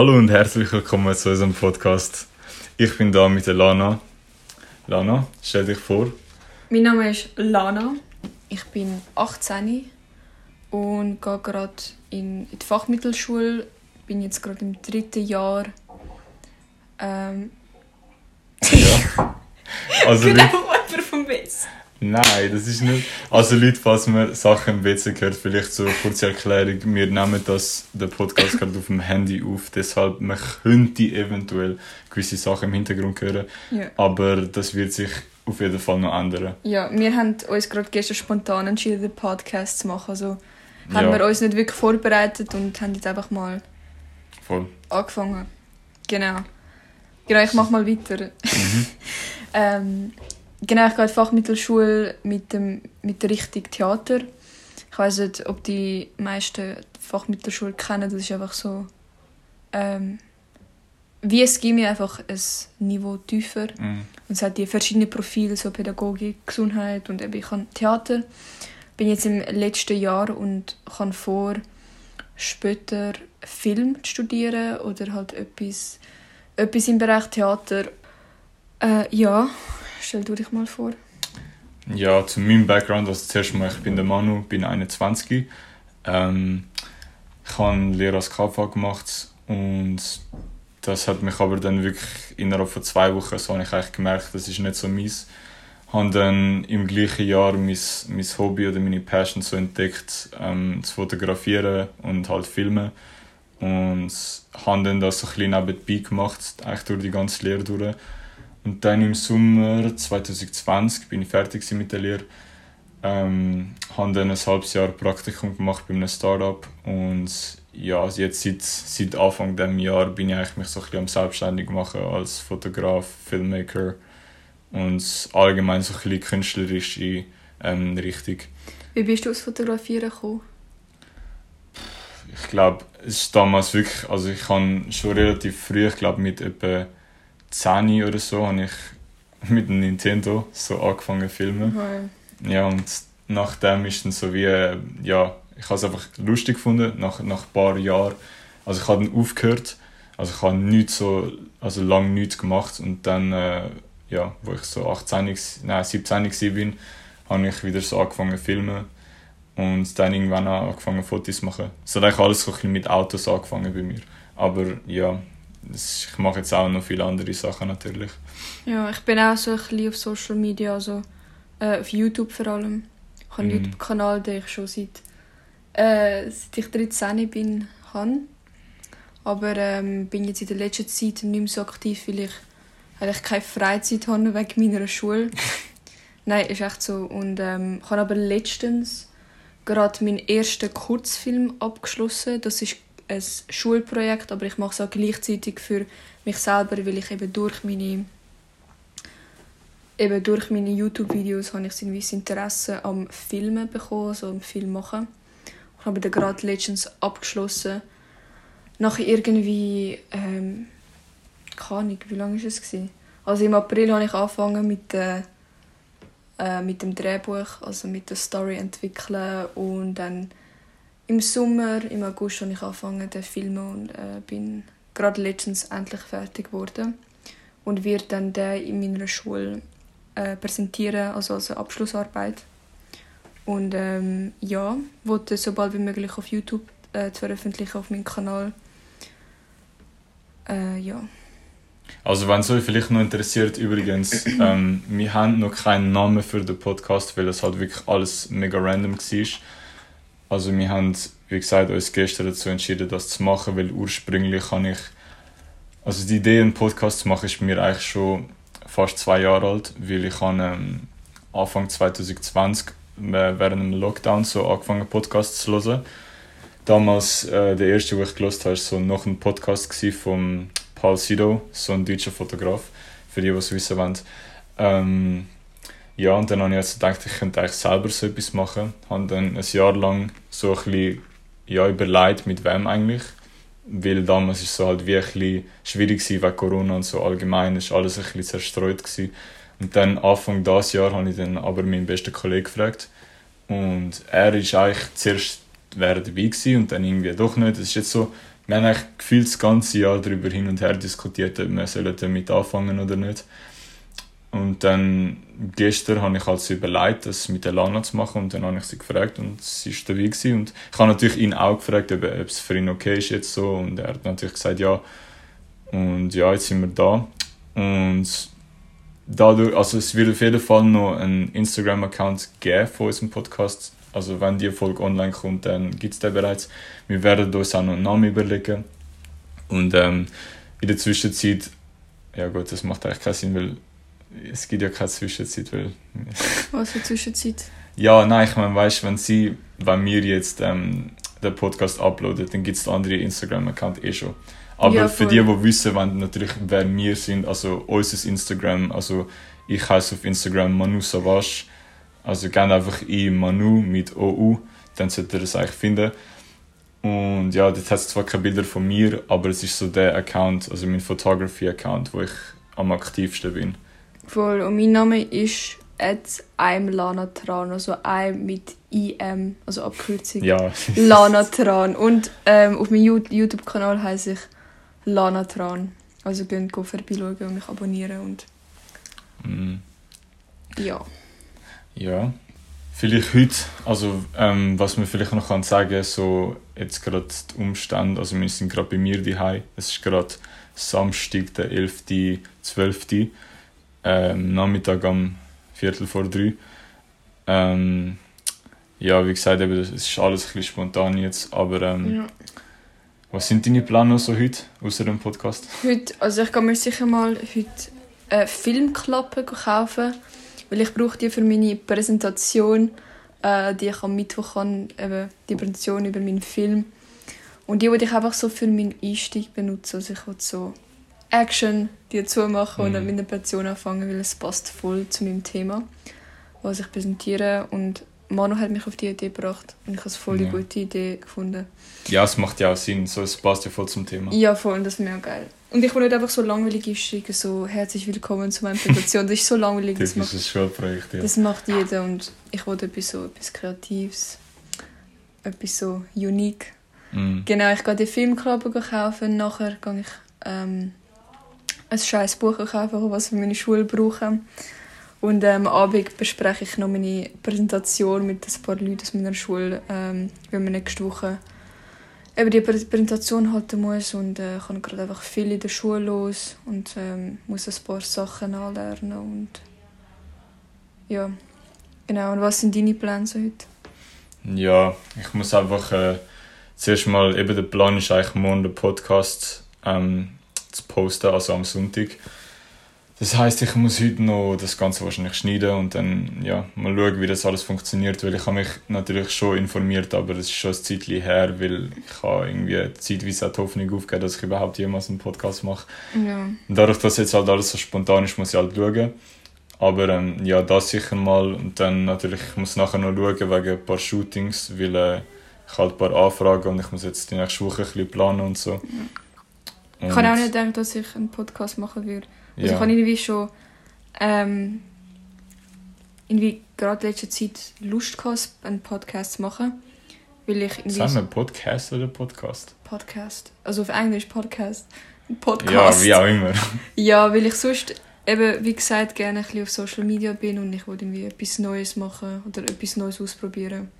Hallo und herzlich willkommen zu unserem Podcast. Ich bin da mit der Lana. Lana, stell dich vor. Mein Name ist Lana. Ich bin 18 und gehe gerade in die Fachmittelschule. Bin jetzt gerade im dritten Jahr. Ähm, Ja. Also genau, jemand vom Witz. Nein, das ist nicht. Also Leute, falls man Sachen im WC hört, vielleicht so eine kurze Erklärung. Wir nehmen das, den Podcast gerade auf dem Handy auf, deshalb man könnte eventuell gewisse Sachen im Hintergrund hören, Ja. aber das wird sich auf jeden Fall noch ändern. ja, wir haben uns gerade gestern spontan entschieden, den Podcast zu machen. Also haben Ja. wir uns nicht wirklich vorbereitet und haben jetzt einfach mal Voll. angefangen. Genau. Genau, ich mache mal weiter. ähm, genau, ich gehe in die Fachmittelschule mit, dem, mit der Richtung Theater. Ich weiß nicht, ob die meisten die Fachmittelschule kennen. Das ist einfach so ähm, wie es Gimmi einfach ein Niveau tiefer. Mhm. Und es hat die verschiedenen Profile, so Pädagogik, Gesundheit und eben ich habe Theater. Bin jetzt im letzten Jahr und kann vor, später Film zu studieren oder halt etwas, etwas im Bereich Theater. Äh, ja, stell du dich mal vor. Ja, zu meinem Background, also zuerst mal, ich bin der Manu, bin 21. Ähm, ich habe Lehre als KV gemacht und das hat mich aber dann wirklich innerhalb von zwei Wochen, so habe ich eigentlich gemerkt, das ist nicht so meins. habe dann im gleichen Jahr mein, mein Hobby oder meine Passion so entdeckt, ähm, zu fotografieren und halt filmen. Und habe dann das so ein bisschen nebenbei gemacht, eigentlich durch die ganze Lehre durch. Und dann im Sommer 2020 bin ich fertig mit der Lehre. Ähm, habe dann ein halbes Jahr Praktikum gemacht bei einem Startup und ja, also jetzt seit, seit Anfang dem Jahr bin ich eigentlich mich so ein bisschen am selbstständig machen als Fotograf, Filmmaker und allgemein so ein bisschen künstlerische ähm, Richtung. Wie bist du aufs Fotografieren gekommen? Ich glaube, es ist damals wirklich, also ich habe schon relativ früh, ich glaube mit etwa 10 oder so, habe ich mit dem Nintendo so angefangen zu filmen. Mhm. Ja, und nachdem ist dann so wie, äh, ja, ich habe es einfach lustig gefunden, nach, nach ein paar Jahren. Also ich habe dann aufgehört, also ich habe nichts so, also lange nichts gemacht und dann, äh, ja, wo ich so 18, gsi- nein, 17 war, bin, habe ich wieder so angefangen zu filmen und dann irgendwann auch angefangen Fotos zu machen. Es hat eigentlich alles so ein bisschen mit Autos angefangen bei mir. Aber ja, ich mache jetzt auch noch viele andere Sachen natürlich. Ja, ich bin auch so ein bisschen auf Social Media, also äh, auf YouTube vor allem. Ich habe einen Mhm. YouTube-Kanal, den ich schon seit, äh, seit ich 13 bin, habe. Aber ähm, bin jetzt in der letzten Zeit nicht mehr so aktiv, weil ich eigentlich keine Freizeit habe wegen meiner Schule. Nein, ist echt so. Und ähm, ich habe aber letztens gerade meinen ersten Kurzfilm abgeschlossen. Das ist ein Schulprojekt, aber ich mache es auch gleichzeitig für mich selber, weil ich eben durch meine eben durch meine YouTube-Videos habe ich ein Interesse am Filmen bekommen, also am Film machen. Ich habe dann gerade letztens abgeschlossen. Nach irgendwie, ähm, keine Ahnung, wie lange war es? Gewesen? Also im April habe ich angefangen mit, äh, äh, mit dem Drehbuch, also mit der Story entwickeln und dann im Sommer, im August habe ich angefangen zu filmen und äh, bin gerade letztens endlich fertig geworden und werde dann den in meiner Schule äh, präsentieren, also als Abschlussarbeit. Und ähm, ja, wollte sobald wie möglich auf YouTube äh, zu veröffentlichen auf meinem Kanal. Äh, ja. Also wenn es euch vielleicht noch interessiert, übrigens, ähm, wir haben noch keinen Namen für den Podcast, weil es halt wirklich alles mega random war. Also wir haben, wie gesagt, uns gestern dazu entschieden, das zu machen, weil ursprünglich habe ich, also die Idee, einen Podcast zu machen, ist mir eigentlich schon fast zwei Jahre alt, weil ich habe ähm, Anfang 2020 äh, während dem Lockdown so angefangen Podcasts zu hören. Damals, äh, der erste, den ich gehört habe, war so noch ein Podcast vom Paul Sido, so ein deutscher Fotograf, für die, die es wissen wollen. Ähm, ja, und dann habe ich jetzt gedacht, ich könnte eigentlich selber so etwas machen. Habe dann ein Jahr lang so ein bisschen ja, überlegt, mit wem eigentlich. Weil damals war es so halt wie ein bisschen schwierig wegen Corona und so allgemein. Es war alles ein bisschen zerstreut. Gewesen. Und dann Anfang dieses Jahr habe ich dann aber meinen besten Kollegen gefragt. Und er ist eigentlich zuerst wären dabei gewesen und dann irgendwie doch nicht. Es ist jetzt so, wir haben eigentlich gefühlt das ganze Jahr darüber hin und her diskutiert, ob wir damit anfangen oder nicht. Und dann gestern habe ich also überlegt, das mit der Lana zu machen. Und dann habe ich sie gefragt und sie ist dabei gewesen. und ich habe natürlich ihn auch gefragt, ob, ob es für ihn okay ist jetzt so. Und er hat natürlich gesagt ja. Und ja, jetzt sind wir da. Und dadurch, also es wird auf jeden Fall noch einen Instagram-Account geben von unserem Podcast, also wenn die Folge online kommt, dann gibt es den bereits. Wir werden uns auch noch einen Namen überlegen. Und ähm, in der Zwischenzeit, ja gut, das macht eigentlich keinen Sinn, weil es gibt ja keine Zwischenzeit, weil... Was für Zwischenzeit? Ja, nein, ich meine, weißt wenn sie, wenn wir jetzt ähm, den Podcast uploaden, dann gibt es andere Instagram-Account eh schon. Aber ja, für die, die wissen wollen, natürlich, wer wir sind, also unser Instagram, also ich heiße auf Instagram Manu Savage, also gerne einfach in Manu mit OU, dann solltet ihr das eigentlich finden. Und ja, dort hat es zwar keine Bilder von mir, aber es ist so der Account, also mein Photography-Account, wo ich am aktivsten bin. Voll. Und mein Name ist at Lanatran, also I'm mit IM, also Abkürzung. Ja. Lanatran. Und ähm, auf meinem YouTube-Kanal heiße ich Lanatran. Also könnt ihr vorbeischauen und mich abonnieren und mm. ja. Ja. Vielleicht heute, also ähm, was man vielleicht noch kann sagen so jetzt gerade die Umstände, also wir sind gerade bei mir daheim. Es ist gerade Samstag, der 11.12 ähm, Nachmittag um Viertel vor drei. Ähm, ja, wie gesagt, eben, es ist alles ein bisschen spontan jetzt, aber ähm, ja. was sind deine Pläne so heute, außer dem Podcast? Heute, also ich kann mir sicher mal heute eine Filmklappe kaufen, weil ich brauche die für meine Präsentation, äh, die ich am Mittwoch kann, eben die Präsentation über meinen Film. Und die würde ich einfach so für meinen Einstieg benutzen, also ich will so Action die zumachen mhm. und mit einer Präsentation anfangen, weil es passt voll zu meinem Thema, was ich präsentiere. Und Manu hat mich auf die Idee gebracht und ich habe es voll die ja. gute Idee gefunden. Ja, es macht ja auch Sinn, so, es passt ja voll zum Thema. Ja, voll, und das ist mega geil. Und ich will nicht einfach so langweilig einsteigen, so herzlich willkommen zu meiner Präsentation. Das ist so langweilig. Das, das ist ein Schulprojekt, ja. Das macht jeder und ich wollte etwas so etwas Kreatives, etwas so unique. Mm. Genau, ich gehe die Filmklappe kaufen, nachher gehe ich ähm, ein scheiß Buch kaufen, was für meine Schule brauchen. Und ähm, am Abend bespreche ich noch meine Präsentation mit ein paar Leuten aus meiner Schule, ähm, weil wir nächste Woche eben die Präsentation halten muss und äh, ich habe gerade einfach viel in der Schule los und ähm, muss ein paar Sachen anlernen und ja, genau. Und was sind deine Pläne so heute? Ja, ich muss einfach äh, zuerst mal, eben der Plan ist eigentlich morgen der Podcast ähm, zu posten, also am Sonntag. Das heißt, ich muss heute noch das Ganze wahrscheinlich schneiden und dann ja, mal schauen, wie das alles funktioniert, weil ich habe mich natürlich schon informiert, aber es ist schon ein Zeitchen her, weil ich habe irgendwie zeitweise auch die Hoffnung aufgegeben, dass ich überhaupt jemals einen Podcast mache. Ja. Und dadurch, dass jetzt halt alles so spontan ist, muss ich halt schauen. Aber ähm, ja, das sicher mal und dann natürlich, ich muss nachher noch schauen wegen ein paar Shootings, weil äh, ich halt ein paar Anfragen und ich muss jetzt die nächste Woche ein bisschen planen und so. Ja. Ich habe auch nicht gedacht, dass ich einen Podcast machen würde. Also ja. ich habe irgendwie schon ähm, irgendwie gerade in letzter Zeit Lust gehabt, einen Podcast zu machen. Weil ich irgendwie Sagen wir Podcast oder Podcast? Podcast. Also auf Englisch Podcast. Podcast. Ja, wie auch immer. ja, weil ich sonst eben, wie gesagt, gerne ein bisschen auf Social Media bin und ich wollte irgendwie etwas Neues machen oder etwas Neues ausprobieren.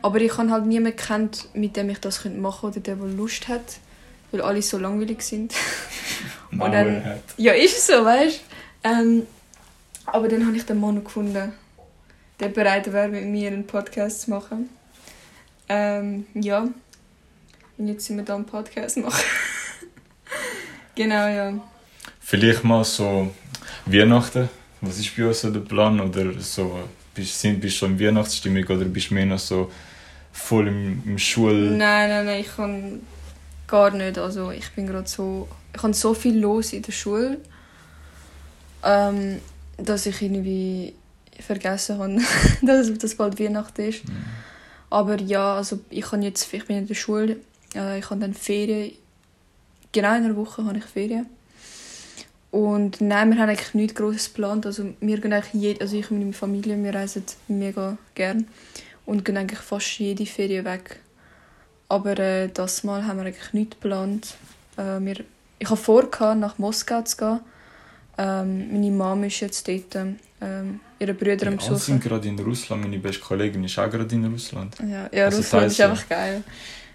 Aber ich habe halt niemanden kennt, mit dem ich das machen könnte oder der, der Lust hat weil alle so langweilig sind. und dann, ja, ist es so, weißt du? Ähm, aber dann habe ich den Mann gefunden, der bereit wäre, mit mir einen Podcast zu machen. Ähm, ja. Und jetzt sind wir da einen Podcast machen. genau, ja. Vielleicht mal so Weihnachten. Was ist bei uns so der Plan? Oder so, bist, sind, bist du schon in Weihnachtsstimmung oder bist du mehr noch so voll im, im Schul... Nein, nein, nein. Ich kann gar nicht. Also ich bin gerade so, ich habe so viel los in der Schule, ähm, dass ich irgendwie vergessen habe, dass das bald Weihnachten ist. Mhm. Aber ja, also ich, kann jetzt, ich bin in der Schule, äh, ich habe dann Ferien, genau in einer Woche habe ich Ferien. Und nein, wir haben eigentlich nichts Grosses geplant. Also wir gehen eigentlich jede, also ich und meine Familie, wir reisen mega gern und gehen eigentlich fast jede Ferien weg. Aber äh, das Mal haben wir eigentlich nichts geplant. Äh, wir, ich habe vor, nach Moskau zu gehen. Ähm, meine Mom ist jetzt dort. Ähm, ihre Brüder am Ja, alle sind Besuchen. gerade in Russland. Meine beste Kollegin ist auch gerade in Russland. Ja, ja Also Russland ist teils, einfach geil.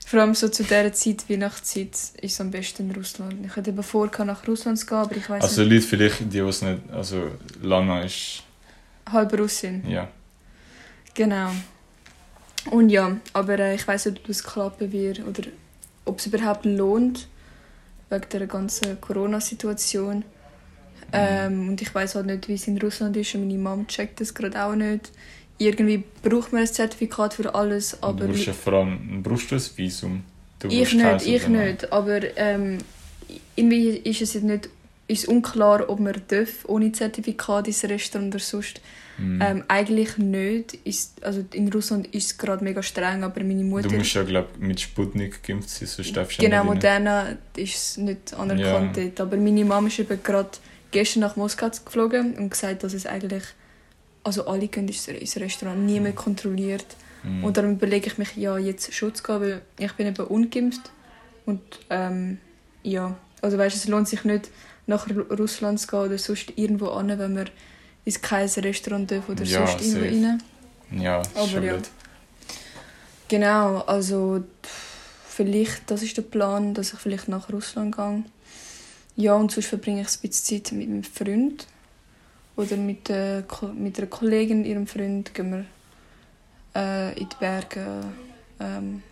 Vor allem so zu dieser Zeit, Weihnachtszeit, ist es am besten in Russland. Ich hatte eben vor, nach Russland zu gehen, aber ich weiß Also nicht. Leute vielleicht, die es nicht... Also Lana ist... Halb Russin. Ja. Genau. Und ja, aber äh, ich weiß nicht, ob es klappen wird oder ob es überhaupt lohnt, wegen der ganzen Corona-Situation. Ähm, und ich weiß halt nicht, wie es in Russland ist und meine Mom checkt das gerade auch nicht. Irgendwie braucht man ein Zertifikat für alles, aber du brauchst ja vor allem... Brauchst du ein Visum? Du ich nicht, ich nein? nicht. Aber ähm, irgendwie ist es nicht ist unklar, ob man darf, ohne Zertifikat ins Restaurant oder sonst. Mhm. Ähm, eigentlich nicht. Ist, also in Russland ist es gerade mega streng, aber meine Mutter... Du musst ja, glaube mit Sputnik geimpft sein, sonst darfst du ja genau, rein. Moderna ist es nicht anerkannt dort. Aber meine Mama ist eben gerade gestern nach Moskau geflogen und gesagt, dass es eigentlich... Also alle gehen ins ins Restaurant, niemand kontrolliert. Mhm. Und darum überlege ich mich, ja, jetzt Schutz geben, weil ich bin eben ungeimpft. Und ähm, ja, also weißt, es lohnt sich nicht, nach Ru- Russland zu gehen oder sonst irgendwo an, wenn man ins kein Restaurant darf oder Ja, sonst irgendwo rein. Ja, ist Aber schon ja. gut. Genau, also vielleicht, das ist der Plan, dass ich vielleicht nach Russland gehe. Ja, und sonst verbringe ich ein bisschen Zeit mit meinem Freund. Oder mit, der, Ko- mit einer Kollegin, ihrem Freund, gehen wir äh, in die Berge. Ähm,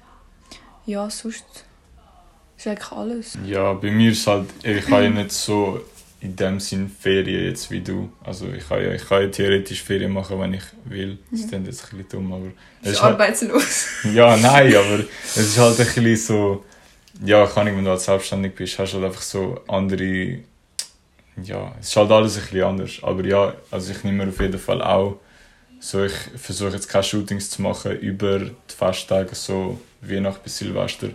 ja, sonst ist eigentlich alles. Ja, bei mir ist halt, ich habe ja nicht so in dem Sinn Ferien jetzt wie du. Also ich kann ja, ich kann ja theoretisch Ferien machen, wenn ich will. Das Mhm. klingt jetzt ein bisschen dumm, aber... Es ist halt, arbeitslos. ja, nein, aber es ist halt ein bisschen so... Ja, kann ich, wenn du halt selbstständig bist, hast du halt einfach so andere... Ja, es ist halt alles ein bisschen anders. Aber ja, also ich nehme mir auf jeden Fall auch... So, ich versuche jetzt keine Shootings zu machen über die Festtage, so Weihnachten bis Silvester.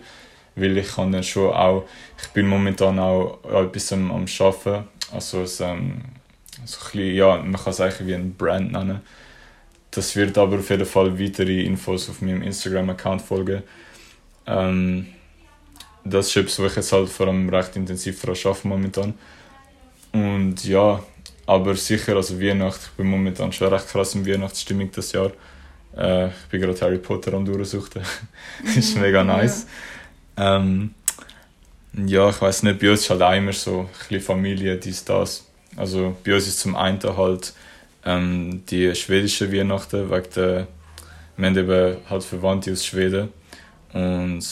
Weil ich kann dann schon auch... Ich bin momentan auch etwas am, am Arbeiten. Also es, ähm, so ein bisschen, ja, man kann es eigentlich wie ein Brand nennen. Das wird aber auf jeden Fall weitere Infos auf meinem Instagram-Account folgen. Ähm, das ist etwas, wo ich jetzt halt vor allem recht intensiv daran arbeite momentan. Und ja, aber sicher, also Weihnachten, ich bin momentan schon recht krass in Weihnachtsstimmung das Jahr. Äh, ich bin gerade Harry Potter am durchsuchen. ist mega nice. Ähm, ja, ich weiß nicht, bei uns ist halt auch immer so ein bisschen Familie, dies, das. Also bei uns ist zum einen halt ähm, die schwedische Weihnachten, wegen der, wir haben eben halt Verwandte aus Schweden und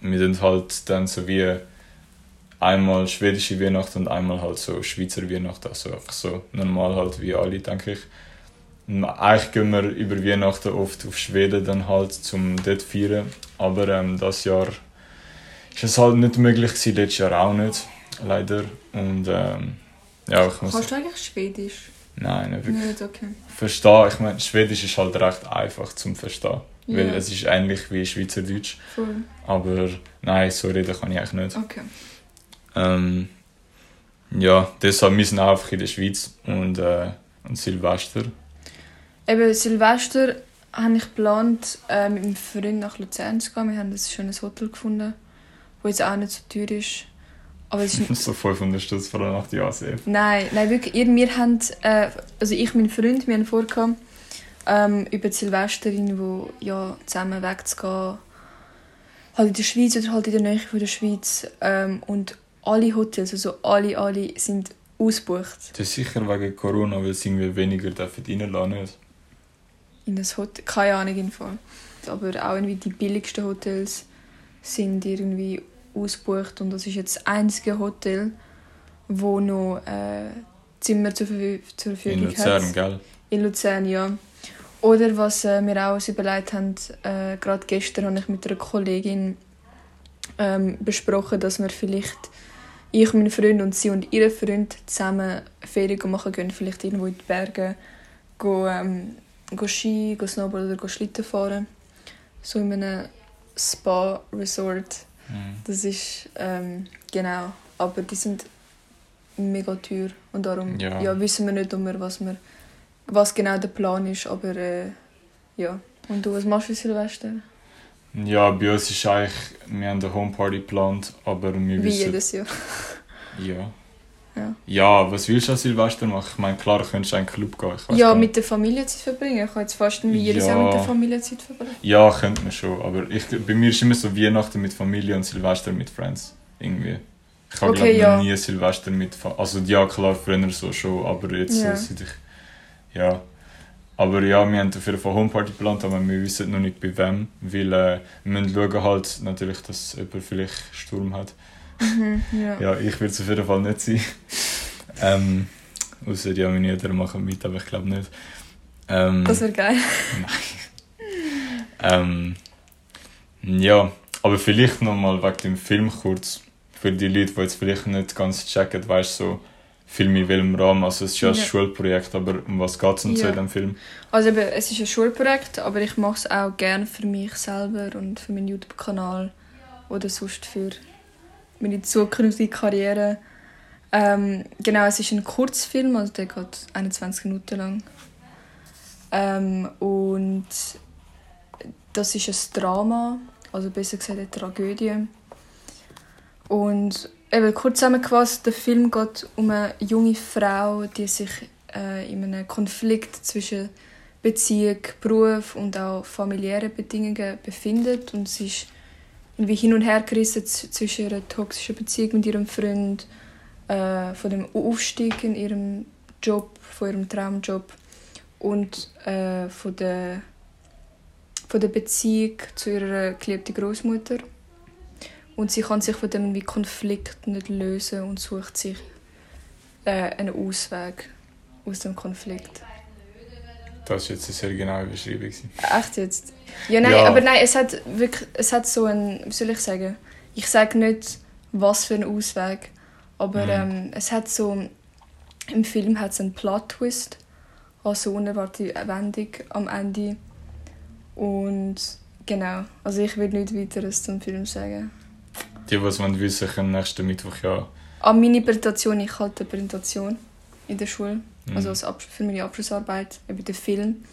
wir sind halt dann so wie einmal schwedische Weihnachten und einmal halt so Schweizer Weihnachten, also einfach so normal halt wie alle, denke ich. Eigentlich gehen wir über Weihnachten oft auf Schweden dann halt zum dort feiern, aber ähm, das Jahr ist es halt nicht möglich gewesen, letztes Jahr auch nicht, leider. Und ähm, ja, ich muss... Kannst du eigentlich Schwedisch? Nein, nicht wirklich. Nicht, okay. Verstehen, ich meine, Schwedisch ist halt recht einfach zum Verstehen. Weil Ja. es ist ähnlich wie Schweizerdeutsch. Voll. Aber nein, so reden kann ich eigentlich nicht. Okay. Ähm, ja, deshalb, wir sind auch einfach in der Schweiz und, äh, und Silvester. Eben Silvester habe ich geplant, äh, mit meinem Freund nach Luzern zu gehen. Wir haben ein schönes Hotel gefunden, das jetzt auch nicht so teuer ist. Aber es ist so 500 Stutz vor der Nacht, ja, sehr. Nein, nein, wirklich. Ihr, wir haben, äh, also ich mein Freund, wir haben vorgehabt, ähm, über die Silvester irgendwo ja, zusammen wegzugehen. Halt in der Schweiz oder halt in der Nähe von der Schweiz. Ähm, und alle Hotels, also alle, alle sind ausgebucht. Das ist sicher wegen Corona, weil sie irgendwie weniger dürfen reinlassen? In das Hotel, keine Ahnung im Fall. Aber auch irgendwie die billigsten Hotels sind irgendwie ausgebucht und das ist jetzt das einzige Hotel, wo noch äh, Zimmer zur, Verfü zur Verfügung In Luzern, hat. gell? In Luzern, ja. Oder was äh, wir auch uns überlegt haben, äh, gerade gestern habe ich mit einer Kollegin ähm, besprochen, dass wir vielleicht, ich, mein Freund und sie und ihre Freund zusammen Ferien machen gehen, vielleicht irgendwo in die Berge, go, ähm, go Ski, go Snowboard oder go Schlitten fahren. So in einem Spa-Resort. Mhm. Das ist, ähm, genau, aber die sind mega teuer und darum Ja. ja. wissen wir nicht, immer, was, wir, was genau der Plan ist, aber äh, ja. Und du, was machst du für Silvester? Ja, bei uns ist eigentlich, wir haben eine Homeparty geplant, aber wir Wie wissen... jedes Jahr. Ja. Ja. Ja, was willst du an Silvester machen? Ich meine, klar, könntest du in einen Club gehen. Ja, mit der Familie Zeit verbringen. Ich habe jetzt fast wie jedes Jahr Ja. mit der Familie Zeit verbringen. Ja, könnte man schon. Aber ich, bei mir ist immer so Weihnachten mit Familie und Silvester mit Friends. Irgendwie. Ich habe Okay, ja. nie Silvester mit Fa Also ja, klar, früher so schon, aber jetzt Ja. so seit ich... Ja. Aber ja, wir haben auf jeden Fall Homeparty geplant, aber wir wissen noch nicht bei wem. Weil äh, wir müssen schauen halt natürlich, dass jemand vielleicht Sturm hat. Mhm, ja. Ja, ich würde es auf jeden Fall nicht sein. ähm, Außer ja, meine Eltern machen mit, aber ich glaube nicht. Ähm, Das wäre geil. Ähm, ja, aber vielleicht nochmal wegen dem Film kurz. Für die Leute, die jetzt vielleicht nicht ganz checken, weißt du, so Film in welchem Rahmen. Also, es ist ja ein Ja. Schulprojekt, aber um was geht es denn so Ja. in dem Film? Also eben, es ist ein Schulprojekt, aber ich mache es auch gerne für mich selber und für meinen YouTube-Kanal oder sonst für meine zukünftige Karriere. Ähm, genau, es ist ein Kurzfilm, also der geht 21 Minuten lang. Ähm, und das ist ein Drama, also besser gesagt eine Tragödie. Und eben kurz zusammengefasst, der Film geht um eine junge Frau, die sich äh, in einem Konflikt zwischen Beziehung, Beruf und auch familiären Bedingungen befindet und sie ist irgendwie hin und her gerissen zwischen ihrer toxischen Beziehung mit ihrem Freund, äh, von dem Aufstieg in ihrem Job, von ihrem Traumjob und äh, von der von der Beziehung zu ihrer geliebten Großmutter und sie kann sich von dem Konflikt nicht lösen und sucht sich äh, einen Ausweg aus dem Konflikt. Das war jetzt eine sehr genaue Beschreibung. Echt jetzt? Ja, nein, Ja. aber nein, es hat wirklich, es hat so ein, wie soll ich sagen, ich sage nicht, was für ein Ausweg, aber Mhm. ähm, es hat so, im Film hat es einen Plot-Twist, also unerwartete Wendung am Ende und genau, also ich will nichts weiteres zum Film sagen. Die, es wollen wissen können, nächsten Mittwoch ja. An meine Präsentation, ich halte eine Präsentation in der Schule, Mhm. also als Absch für meine Abschlussarbeit, eben den Film.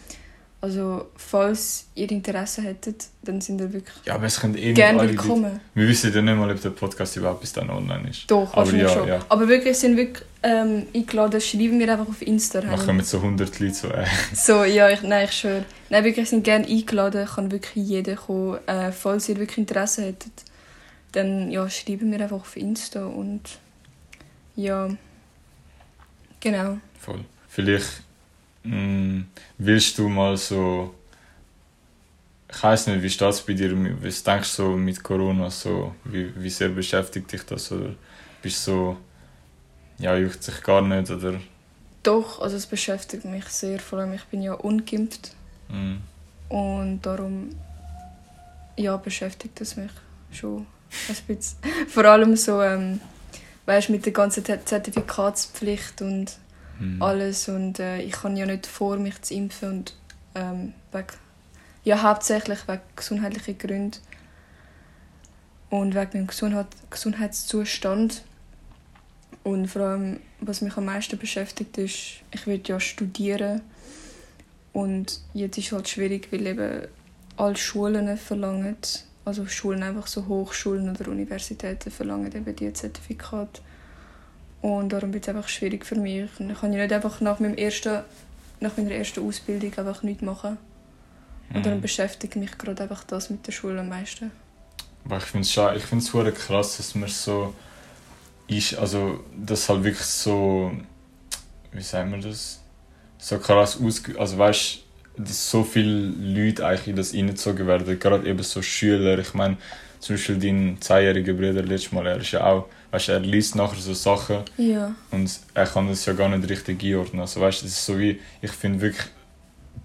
Also falls ihr Interesse hättet, dann sind ihr wirklich ja, aber es können eh gerne alle Leute. willkommen. Wir wissen ja nicht mal, ob der Podcast überhaupt bis dann online ist. Doch, Aber ja, schon. ja. Aber wirklich sind wirklich ähm, eingeladen, schreiben wir einfach auf Insta. Dann kommen so 100 Leute so, äh, So, ja, ich, nein, ich schwöre. Nein, wirklich sind gerne eingeladen, kann wirklich jeder kommen. Äh, falls ihr wirklich Interesse hättet, dann ja, schreiben wir einfach auf Insta und ja, genau. Voll. Vielleicht mh, willst du mal so. Ich weiß nicht, wie steht es bei dir? Was denkst du so mit Corona? So, wie, wie sehr beschäftigt dich das? Oder bist du so. Ja, juckt sich gar nicht? Oder. Doch, also es beschäftigt mich sehr, vor allem ich bin ja ungeimpft Mh, und darum ja, beschäftigt es mich schon ein bisschen. Vor allem so, ähm, weißt, mit der ganzen Zert- Zertifikatspflicht und mh. alles und äh, ich kann ja nicht vor, mich zu impfen und ähm, wegen, ja, hauptsächlich wegen gesundheitlichen Gründen und wegen meinem Gesundheit, Gesundheitszustand. Und vor allem, was mich am meisten beschäftigt, ist, ich will ja studieren und jetzt ist es halt schwierig, weil eben alle Schulen verlangen, also Schulen einfach so Hochschulen oder Universitäten verlangen eben die Zertifikate. Und darum wird es einfach schwierig für mich. Und ich kann ja nicht einfach nach, meinem ersten, nach meiner ersten Ausbildung einfach nichts machen. Und darum Mhm. beschäftigt mich gerade einfach das mit der Schule am meisten. Aber ich finde es schon, ich finde es krass, dass man so ist, also das halt wirklich so, wie sagen wir das, so krass ausge, also weißt, dass so viele Leute eigentlich in das reingezogen werden, gerade eben so Schüler, ich meine, zum Beispiel dein zehnjähriger Bruder letztes Mal, er ist ja auch, weißt, er liest nachher so Sachen Ja. und er kann das ja gar nicht richtig einordnen, also weißt, es ist so wie, ich finde wirklich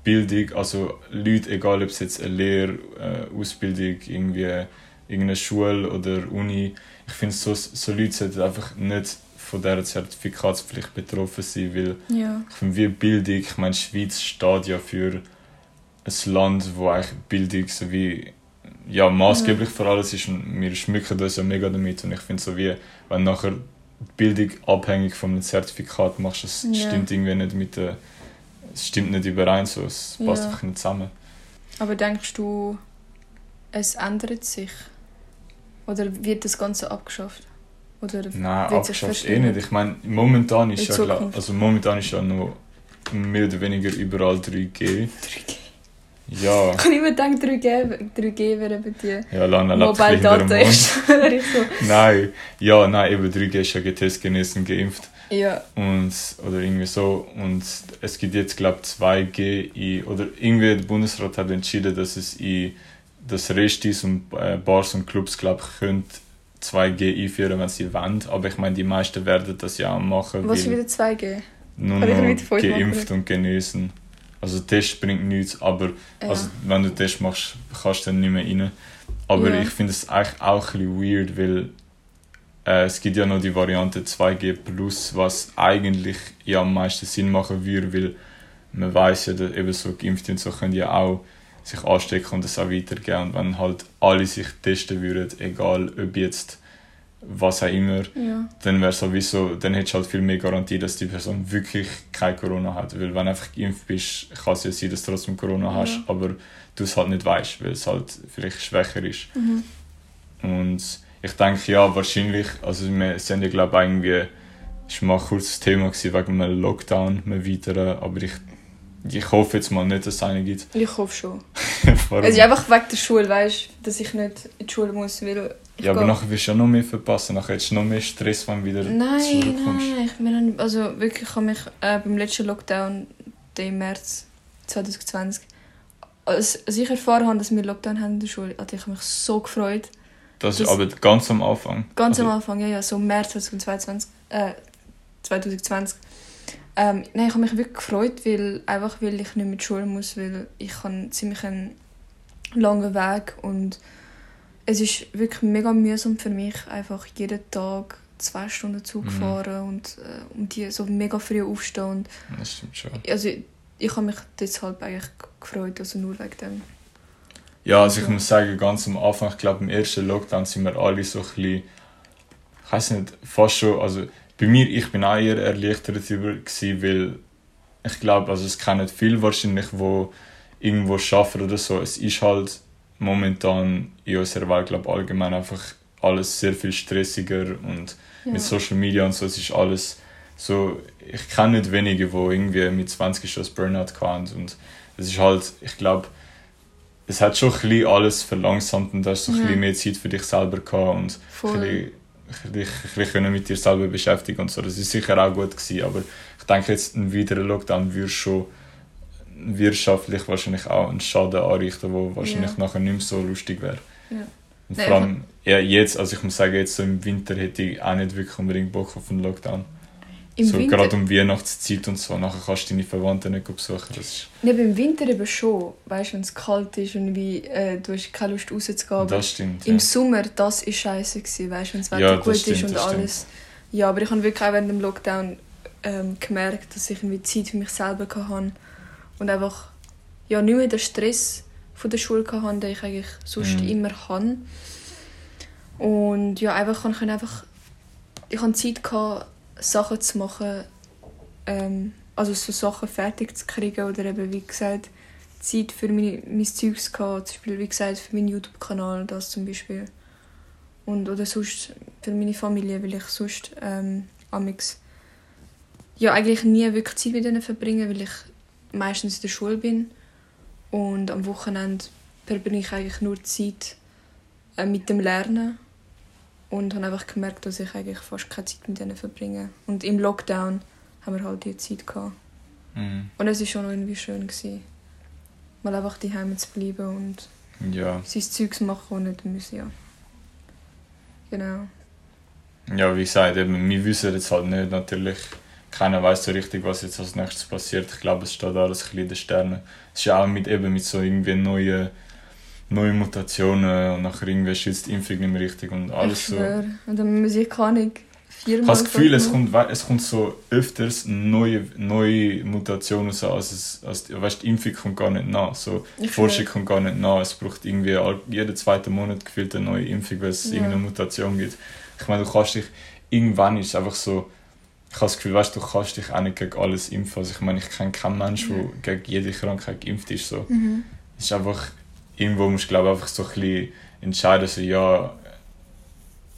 Bildung, also Leute, egal ob es jetzt eine Lehre, äh, Ausbildung, irgendwie irgendeine Schule oder Uni, ich finde so, so Leute sollten einfach nicht von dieser Zertifikatspflicht betroffen sein, weil Ja. ich finde wie Bildung, ich meine, Schweiz steht ja für ein Land, wo eigentlich Bildung so wie ja, maßgeblich für alles ist und wir schmücken uns ja mega damit und ich finde so wie, wenn nachher die Bildung abhängig von einem Zertifikat machst, das Ja. stimmt irgendwie nicht mit der es stimmt nicht überein, so, es passt Ja. einfach nicht zusammen. Aber denkst du, es ändert sich? Oder wird das Ganze abgeschafft? Oder Nein, abgeschafft eh nicht. Ich meine, momentan ist In ja, Zukunft. also momentan ist ja noch mehr oder weniger überall 3G. 3G. Ja, Ich habe immer gedacht, 3G, 3G wäre bei dir. ja, Lana Mobile Data ist. so. Nein, ja, nein, eben 3G ist ja getestet, genesen, geimpft. Ja, Und, oder irgendwie so. Und es gibt jetzt, glaube ich, 2G in, oder irgendwie der Bundesrat hat entschieden, dass es in das Restis und äh, Bars und Clubs, glaube ich, können 2G einführen, wenn sie wollen. Aber ich meine, die meisten werden das ja auch machen, was ist wieder 2G? nur noch geimpft und genesen. Also Test bringt nichts, aber Ja. also, wenn du Test machst, kannst du dann nicht mehr rein. Aber Ja. ich finde es eigentlich auch ein bisschen weird, weil äh, es gibt ja noch die Variante 2G+, was eigentlich ja am meisten Sinn machen würde, weil man weiß ja, dass eben so Geimpfte und so können ja auch sich anstecken und das auch weitergeben. Und wenn halt alle sich testen würden, egal ob jetzt was auch immer, Ja. dann wäre sowieso, dann hättest du halt viel mehr Garantie, dass die Person wirklich kein Corona hat. Weil wenn du einfach geimpft bist, kann es ja sein, dass du trotzdem Corona Ja. hast, aber du es halt nicht weißt, weil es halt vielleicht schwächer ist. Mhm. Und ich denke, ja, wahrscheinlich, also wir sind ja glaube ich irgendwie, ist mal kurz das Thema gewesen, wegen einem Lockdown, einem weiteren, aber ich, ich hoffe jetzt mal nicht, dass es einen gibt. Ich hoffe schon. Also einfach wegen der Schule, weißt dass ich nicht in die Schule muss, weil ich ja, aber nachher wirst du ja noch mehr verpassen, nachher hättest du noch mehr Stress, wenn du wieder Nein, zurückkommst. nein, ich bin also wirklich, ich habe mich äh, beim letzten Lockdown, den im März 2020, als, als ich erfahren habe, dass wir Lockdown haben in der Schule, hatte ich mich so gefreut. Das ist aber ganz am Anfang. Ganz Also- am Anfang, ja, ja, so März 2022, äh, 2020. Ähm, nein, ich habe mich wirklich gefreut, weil, einfach weil ich nicht mit Schule muss, weil ich habe ziemlich einen langen Weg und es ist wirklich mega mühsam für mich, einfach jeden Tag zwei Stunden Zug Mhm. fahren und äh, um die so mega früh aufstehen. Und, Das stimmt schon. also ich habe mich deshalb eigentlich gefreut, also nur wegen dem. Ja, also ich muss sagen, ganz am Anfang, ich glaube im ersten Lockdown sind wir alle so ein bisschen, ich weiß nicht, fast schon, also bei mir, ich bin auch eher erleichtert darüber gewesen, weil ich glaube, also es kennen viele wahrscheinlich, wo irgendwo arbeiten oder so. Es ist halt momentan in unserer Welt, glaube allgemein einfach alles sehr viel stressiger und Ja. mit Social Media und so, es ist alles so, ich kenne nicht wenige, die irgendwie mit 20 schon das Burnout hatten und es ist halt, ich glaube, es hat schon ein bisschen alles verlangsamt und du hast so ein Ja. bisschen mehr Zeit für dich selber gehabt und ein Voll. dich ein können mit dir selber beschäftigen und so. Das ist sicher auch gut gewesen, aber ich denke jetzt ein weiterer Lockdown würde schon wirtschaftlich wahrscheinlich auch einen Schaden anrichten, wo wahrscheinlich Ja. nachher nicht mehr so lustig wäre. Ja. Und vor allem, ja, jetzt, also ich muss sagen, jetzt so im Winter hätte ich auch nicht wirklich unbedingt Bock auf einen Lockdown. Im so Winter, gerade um Weihnachtszeit und so, nachher kannst du deine Verwandten nicht besuchen. Das ist, neben im Winter eben schon, weißt du, wenn es kalt ist und wie, äh, du hast keine Lust rauszugehen. das stimmt. Im Ja. Sommer, das ist scheiße gewesen, weißt du, wenn das Wetter Ja, das gut stimmt, ist und das stimmt. alles. Ja, aber ich habe wirklich auch während dem Lockdown ähm, gemerkt, dass ich irgendwie Zeit für mich selber hatte und einfach ja, nicht mehr den Stress von der Schule hatte, den ich eigentlich sonst Mhm. immer habe. Und ja, einfach, ich konnte einfach ich hatte Zeit, gehabt, Sachen zu machen, ähm, also so Sachen fertig zu kriegen oder eben, wie gesagt, Zeit für meine, mein Zeugs gehabt, zum Beispiel, wie gesagt, für meinen YouTube-Kanal, das zum Beispiel. Und, oder sonst für meine Familie, weil ich sonst ähm, amix ja, eigentlich nie wirklich Zeit mit ihnen verbringe, weil ich meistens in der Schule bin. Und am Wochenende verbringe ich eigentlich nur Zeit äh, mit dem Lernen. Und habe einfach gemerkt, dass ich eigentlich fast keine Zeit mit ihnen verbringe. Und im Lockdown haben wir halt die Zeit gehabt. Mhm. Und es war schon irgendwie schön. Gewesen, mal einfach daheim zu bleiben und Ja. sein Zeug zu machen und nicht müssen, ja. Genau. ja, wie gesagt, eben, wir wissen jetzt halt nicht, natürlich, keiner weiß so richtig, was jetzt als nächstes passiert. Ich glaube, es steht alles ein bisschen in den Sternen. Es ist ja auch mit, eben, mit so irgendwie neuen, neuen Mutationen und nachher irgendwie schützt die Impfung nicht mehr richtig und alles ich so. schwöre. Und dann muss ich keine Ahnung, viermal... Ich habe das Gefühl, es kommt, es kommt so öfters neue, neue Mutationen raus, als, es, als die, weißt, die Impfung kommt gar nicht nach. So, die Forschung kommt gar nicht nach. Es braucht irgendwie jeden zweiten Monat gefühlt eine neue Impfung, weil es Ja. irgendeine Mutation gibt. Ich meine, du kannst dich, irgendwann ist es einfach so, ich habe das Gefühl, weißt, du kannst dich auch nicht gegen alles impfen. Also ich meine, ich kenne keinen Menschen, Ja. der gegen jede Krankheit geimpft ist. So. Mhm. Es ist einfach, irgendwo musst du glaube einfach so ein bisschen entscheiden, so, ja,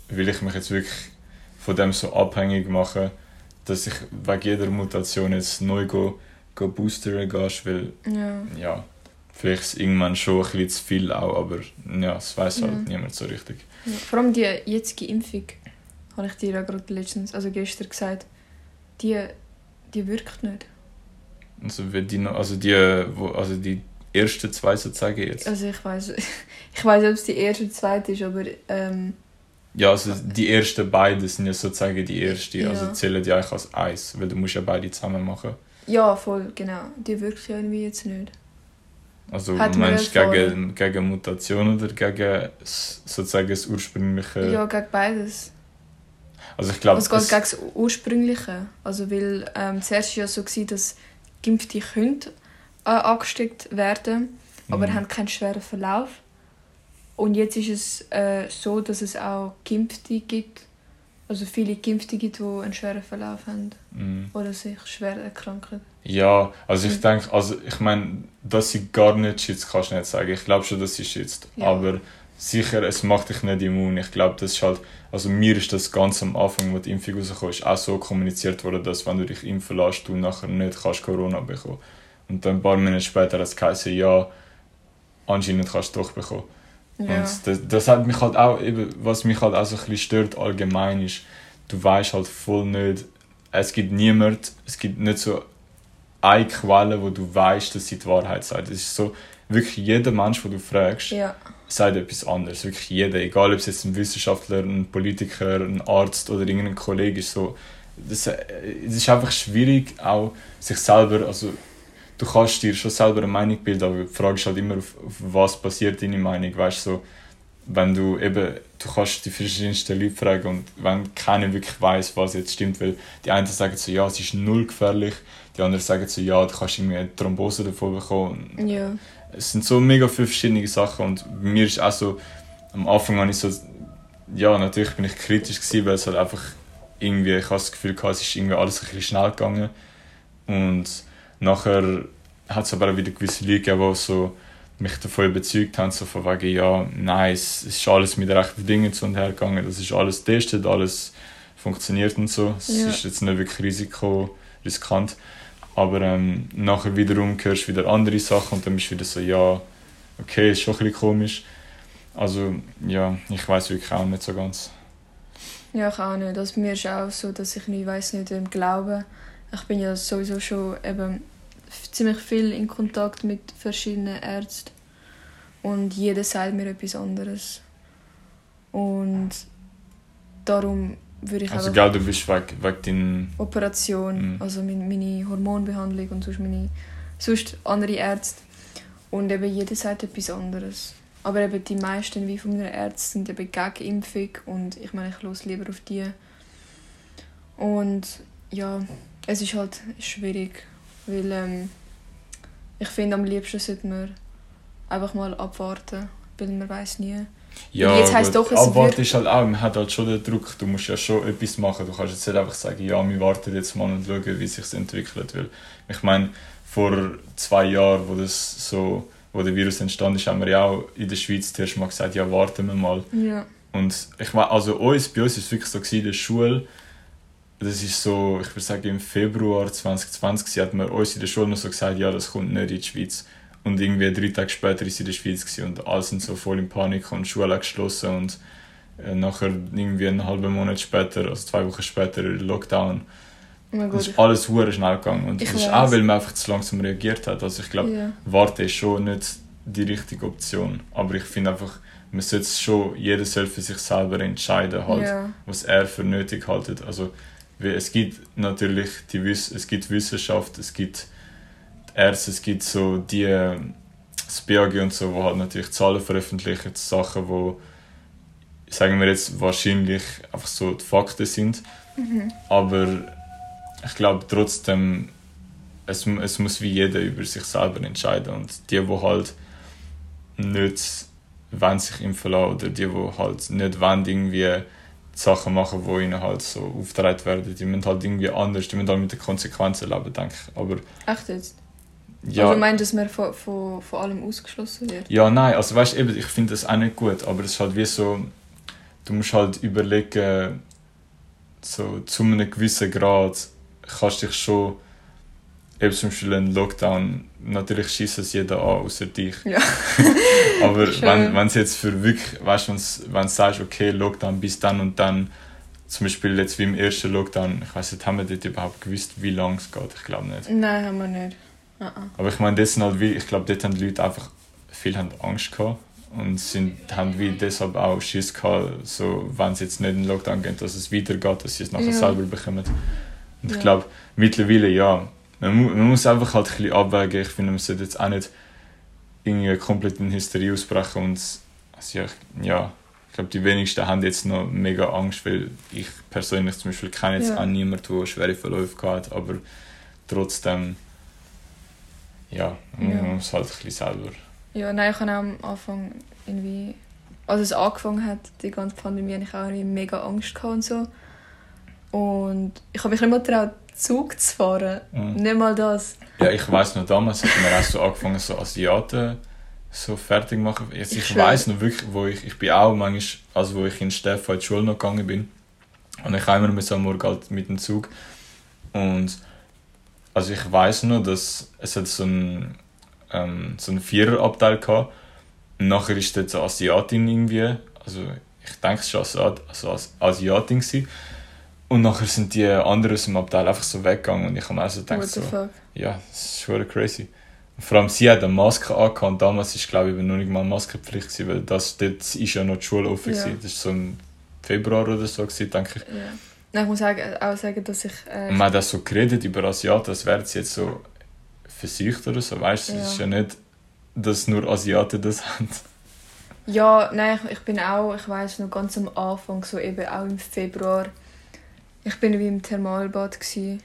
will ich mich jetzt wirklich von dem so abhängig machen, dass ich wegen jeder Mutation jetzt neu go, go boostern gehst, weil Ja. ja, vielleicht ist es irgendwann schon ein bisschen zu viel auch, aber ja, das weiß halt Ja. niemand so richtig. Ja. Vor allem die jetzige Impfung, habe ich dir ja gerade letztens, also gestern gesagt, die, die wirkt nicht. Also, die, also die, also die ersten zwei sozusagen jetzt. Also ich weiß ich weiß ob es die erste oder zweite ist, aber ähm, Ja, also die ersten beiden sind ja sozusagen die erste, Ja. also zählen die eigentlich als eins, weil du musst ja beide zusammen machen. ja, voll, genau. Die wirkt ja irgendwie jetzt nicht. Also Hat man meinst du gegen, gegen Mutation oder gegen sozusagen das ursprüngliche? Ja, gegen beides. Also ich glaube, es geht gegen das Ursprüngliche. Also weil ähm, zuerst war ja so, gewesen, dass Geimpfte können, äh, angesteckt werden aber Mhm. haben keinen schweren Verlauf. Und jetzt ist es äh, so, dass es auch Geimpfte gibt, also viele Geimpfte gibt, die einen schweren Verlauf haben Mhm. oder sich schwer erkranken. Ja, also ich Mhm. denke, also ich meine, dass sie gar nicht schützt, kannst du nicht sagen. Ich glaube schon, dass sie schützt. Ja. Aber sicher, es macht dich nicht immun. Ich glaube, das ist halt, also mir ist das ganz am Anfang, wo die Impfung rauskam, ist auch so kommuniziert worden, dass wenn du dich impfen lässt, du nachher nicht kannst Corona bekommen. Und dann ein paar Monate später hat es geheißen, ja, anscheinend kannst du doch bekommen. Ja. Und das, das hat mich halt auch, eben, was mich halt auch so ein bisschen stört allgemein ist, du weißt halt voll nicht, es gibt niemand, es gibt nicht so eine Quelle, wo du weißt, dass sie die Wahrheit sagt. Es ist so, wirklich jeder Mensch, den du fragst, ja. Sagt etwas anderes. Wirklich jeder, egal ob es jetzt ein Wissenschaftler, ein Politiker, ein Arzt oder irgendein Kollege ist, so, das, äh, es ist einfach schwierig, auch sich selber, also du kannst dir schon selber eine Meinung bilden, aber die Frage ist halt immer, auf, auf was basiert deine Meinung, weißt so, wenn du eben, du kannst die verschiedensten Leute fragen und wenn keiner wirklich weiß, was jetzt stimmt, weil die einen sagen so, ja, es ist null gefährlich, die anderen sagen so, ja, du kannst irgendwie eine Thrombose davon bekommen. ja. Es sind so mega viele verschiedene Sachen und bei mir ist auch so, am Anfang habe ich so, ja, natürlich bin ich kritisch gewesen, weil es halt einfach irgendwie, ich habe das Gefühl gehabt, es ist irgendwie alles ein bisschen schnell gegangen. Und nachher hat es aber auch wieder gewisse Leute gegeben, die so mich davon überzeugt haben, so von wegen, ja, nein, es ist alles mit rechten Dingen zu und her gegangen, das ist alles getestet, alles funktioniert und so, es Ja. ist jetzt nicht wirklich risiko, riskant, aber ähm, nachher wiederum hörst du wieder andere Sachen und dann bist du wieder so, ja, okay, ist schon ein bisschen komisch. Also, ja, ich weiß wirklich auch nicht so ganz. Ja, ich auch nicht. Also bei mir ist auch so, dass ich nicht weiß nicht wem glauben. Ich bin ja sowieso schon eben ziemlich viel in Kontakt mit verschiedenen Ärzten und jeder sagt mir etwas anderes. Und darum würde ich Also, gell, du bist wegen, wegen deinem. Operation, Mhm. also meine, meine Hormonbehandlung und sonst meine sonst andere Ärzte und eben jeder sagt etwas anderes. Aber eben die meisten wie von meinen Ärzten sind eben gegen Impfung und ich meine, ich los lieber auf die. Und ja, es ist halt schwierig, weil ähm, ich finde, am liebsten sollte man einfach mal abwarten, weil man weiß nie. Ja, jetzt heisst doch, es Abwarten wird- ist halt auch, man hat halt schon den Druck, du musst ja schon etwas machen. Du kannst jetzt nicht einfach sagen, ja, wir warten jetzt mal und schauen, wie sich entwickelt. Weil ich meine, vor zwei Jahren, wo, das so, wo der Virus entstanden ist, haben wir ja auch in der Schweiz zuerst mal gesagt, ja, warten wir mal. Ja, Und ich meine, also uns, bei uns ist es wirklich so gewesen, in der Schule, das ist so, ich würde sagen im Februar 2020 gewesen, hat man uns in der Schule noch so gesagt, ja, das kommt nicht in die Schweiz. Und irgendwie drei Tage später ist sie in der Schweiz gewesen und alle sind so voll in Panik und die Schule geschlossen und äh, nachher irgendwie einen halben Monat später, also zwei Wochen später, Lockdown. oh Gott. ist alles hure schnell gegangen und Ich das ist auch, weil man einfach zu langsam reagiert hat. Also ich glaube, ja. Warten ist schon nicht die richtige Option. Aber ich finde einfach, man sollte schon, jeder soll für sich selber entscheiden, halt, ja. was er für nötig haltet. Also, es gibt natürlich die Wiss es gibt Wissenschaft, es gibt es gibt so die das BAG und so, wo halt natürlich Zahlen veröffentlichen, Sachen, wo sagen wir jetzt wahrscheinlich einfach so die Fakten sind. Mhm. Aber ich glaube trotzdem, es, es muss wie jeder über sich selber entscheiden. Und die, die halt nicht wollen sich impfen lassen oder die, die halt nicht wollen, irgendwie Sachen machen, die ihnen halt so aufgetragen werden, die müssen halt irgendwie anders, die müssen halt mit den Konsequenzen leben, denke ich. Aber Echt jetzt? Ja, Also meinst du, dass man von, von, von allem ausgeschlossen wird? ja nein, also weißt eben, ich finde das auch nicht gut, aber es ist halt wie so, du musst halt überlegen, so zu einem gewissen Grad kannst du dich schon, eben zum Beispiel ein Lockdown, natürlich schießt es jeder an, außer dich. Ja. aber wenn es jetzt für wirklich, weißt du, wenn du sagst, okay, Lockdown bis dann und dann, zum Beispiel jetzt wie im ersten Lockdown, ich weiß nicht, haben wir dort überhaupt gewusst, wie lange es geht? Ich glaube nicht. Nein, haben wir nicht. Uh -uh. Aber ich meine, das sind halt wie, ich glaube, dort haben die Leute einfach, haben Angst gehabt und sind, haben wie deshalb auch Schiss gehabt, so, wenn es jetzt nicht in den Lockdown geht, dass es weitergeht, dass sie es nachher Ja. selber bekommen. Und ich Ja. glaube, mittlerweile ja, man, mu man muss einfach halt ein bisschen abwägen. Ich finde, man sollte jetzt auch nicht irgendwie komplett in Hysterie ausbrechen und also ja, ich- ja, ich glaube, die wenigsten haben jetzt noch mega Angst, weil ich persönlich zum Beispiel kenne jetzt Ja. auch niemanden, der schwere Verläufe hat, aber trotzdem ja, man Ja. muss halt ein bisschen selber. Ja, nein, ich habe auch am Anfang irgendwie... Als es angefangen hat, die ganze Pandemie, hatte ich auch irgendwie mega Angst gehabt und so. Und ich habe mich nicht mal getraut, Zug zu fahren. Mhm. Nicht mal das. Ja, ich weiß noch, damals hat man auch so angefangen, so Asiaten so fertig machen. Jetzt, Ich ich weiß noch wirklich, wo ich, ich bin auch manchmal, also wo ich in Stefan in die Schule noch gegangen bin, und ich kam immer mit so am Morgen halt mit dem Zug. Und also ich weiß noch, dass es hat so einen, ähm, so einen Viererabteil gehabt. Und nachher ist dort so eine Asiatin irgendwie, also ich denke es war Asiat, also As- Asiatin gewesen. Und nachher sind die anderen aus dem Abteil einfach so weggegangen und ich habe mir also gedacht so, fuck. ja, das ist schon crazy. Und vor allem sie hat eine Maske angehabt und damals ist glaube ich noch nicht mal Maskenpflicht gewesen, weil das, dort ist ja noch die Schule offen Ja. gewesen. Das war so im Februar oder so, gewesen, denke ich. Ja. Nein, ich muss sagen, auch sagen, dass ich... Äh, man hat auch so geredet über Asiaten, als wären sie jetzt so versicht oder so, weißt du? Es Ja. ist ja nicht, dass nur Asiaten das haben. Ja, nein, ich, ich bin auch, ich weiß noch ganz am Anfang, so eben auch im Februar, ich bin wie im Thermalbad gsi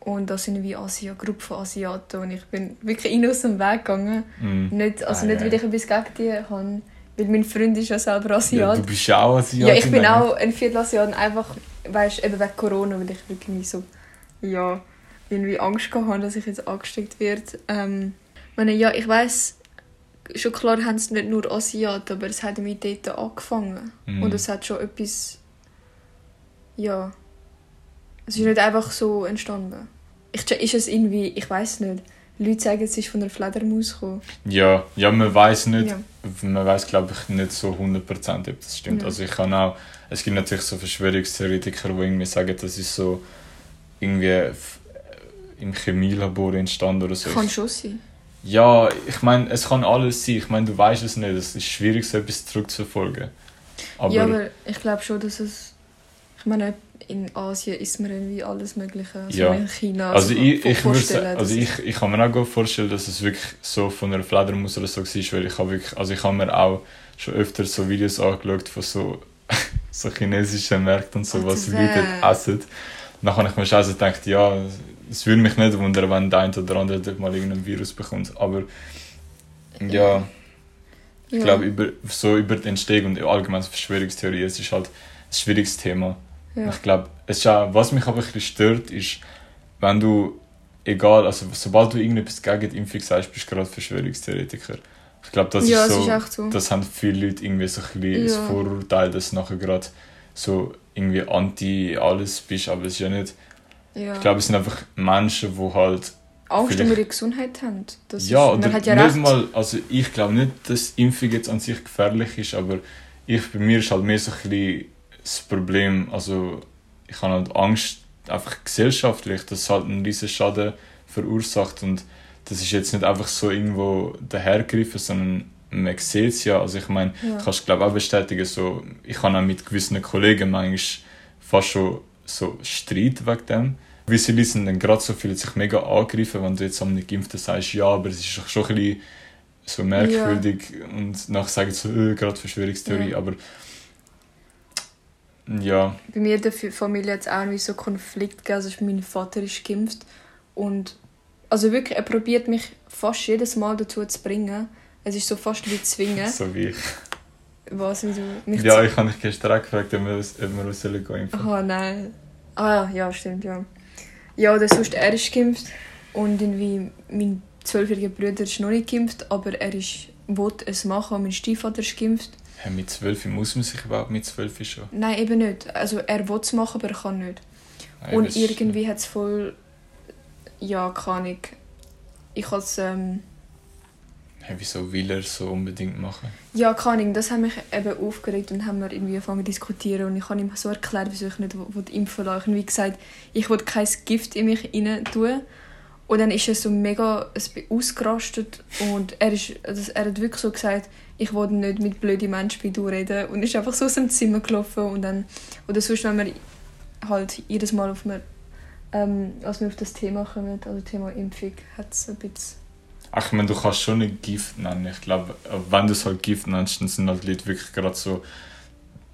und da sind wie Asia, eine Gruppe von Asiaten und ich bin wirklich ihnen aus dem Weg gegangen. Mhm. Nicht, also Ah, nicht, ja. weil ich etwas gegen die habe, weil mein Freund ist ja selber Ja, Asiat. du bist ja auch Asiatin. Ja, ich bin eigentlich. auch ein Viertelasiat, einfach, weißt eben wegen Corona, weil ich wirklich so, ja, irgendwie Angst habe, dass ich jetzt angesteckt werde. Ähm, ich meine, ja, ich weiß schon klar haben es nicht nur Asiaten, aber es hat mit dort angefangen. Mhm. Und es hat schon etwas, ja, es ist nicht einfach so entstanden. Ich, ist es irgendwie, ich weiß nicht, Leute sagen, es ist von einer Fledermaus gekommen. Ja, ja, man weiß nicht, Ja. man weiß glaube ich nicht so 100% ob das stimmt. Ja. Also ich kann auch, es gibt natürlich so Verschwörungstheoretiker, die irgendwie sagen, das ist so irgendwie f- im Chemielabor entstanden oder so. Kann schon sein. ja, ich meine, es kann alles sein. Ich meine, du weißt es nicht. Es ist schwierig, so etwas zurückzuverfolgen. Aber, ja, aber ich glaube schon, dass es. Ich meine, in Asien isst man irgendwie alles Mögliche. Also Ja. in China. also kann ich, ich, würde also ich, ich kann mir auch gut vorstellen, dass es wirklich so von einer Fledermaus oder so war, weil ich habe wirklich, also ich habe mir auch schon öfter so Videos angeschaut von so, so chinesischen Märkten und so, Ach, was du Leute essen. Dann habe ich mir schon also gedacht, ja, es würde mich nicht wundern, wenn der eine oder andere dort mal irgendein Virus bekommt. Aber ja, ich ja. glaube, über, so über die Entstehung und allgemein Verschwörungstheorie, es ist halt ein schwieriges Thema. Ja. Ich glaube, ist was mich aber ein bisschen stört, ist, wenn du, egal, also sobald du irgendetwas gegen die Impfung sagst, bist du gerade Verschwörungstheoretiker. Ich glaube, das ja, ist so, ist echt so. das haben viele Leute irgendwie so ein bisschen das Ja. Vorurteil, dass du nachher gerade so irgendwie anti alles bist, aber es ist ja nicht. ja. Ich glaube, es sind einfach Menschen, die halt Angst um ihre Gesundheit haben. Das ja, ist, oder man hat ja nicht recht. mal, also ich glaube nicht, dass Impfung jetzt an sich gefährlich ist, aber ich, bei mir ist halt mehr so ein bisschen das Problem, also ich habe halt Angst, einfach gesellschaftlich, dass es halt einen riesen Schaden verursacht und das ist jetzt nicht einfach so irgendwo dahergegriffen, sondern man sieht es ja, also ich meine, Ja. kannst glaube auch bestätigen, so, ich habe auch mit gewissen Kollegen manchmal fast schon so Streit wegen dem. Gewisse Leute sind dann gerade so fühlen sich mega angegriffen, wenn du jetzt am nicht Geimpften sagst, ja, aber es ist schon ein bisschen so merkwürdig und nachher sagen sie so, äh, gerade Verschwörungstheorie, Ja. aber ja, Bei mir in der Familie hat es auch irgendwie so Konflikt gegeben. Also mein Vater ist geimpft. Und also wirklich, er probiert mich fast jedes Mal dazu zu bringen. Es ist so fast wie zwingen. so wie ich. Was, wie du mich Ja, ich habe dich gestern auch gefragt, ob wir, ob wir uns sollen gehen Aha, nein. Ah, ja, stimmt, ja. Ja, oder sonst, er ist geimpft. Und irgendwie mein zwölfjähriger Bruder ist noch nicht geimpft, aber er ist, will es machen. Mein Stiefvater ist geimpft. Hey, mit 12 muss man sich überhaupt mit 12 schon? Nein, eben nicht. Also er will es machen, aber er kann nicht. Hey, Und das ist- irgendwie hat es voll... Ja, keine Ahnung. Ich habe es... Ähm, Hey, wieso will er so unbedingt machen? ja, keine Ahnung. Das hat mich eben aufgeregt und haben wir irgendwie angefangen zu diskutieren. Und ich habe ihm so erklärt, wieso ich nicht will impfen will. Ich habe wie gesagt, ich will kein Gift in mich rein tun. Und dann ist er so mega es ausgerastet und er, ist, also er hat wirklich so gesagt, ich will nicht mit blöden Menschen wie du reden und ist einfach so aus dem Zimmer gelaufen und dann, oder sonst, wenn wir halt jedes Mal, auf wir, ähm, als wir auf das Thema kommen, also Thema Impfung, hat es ein bisschen... Ach, ich meine, du kannst schon nicht Gift nennen. Ich glaube, wenn du es halt Gift nennst, dann sind halt Leute wirklich gerade so,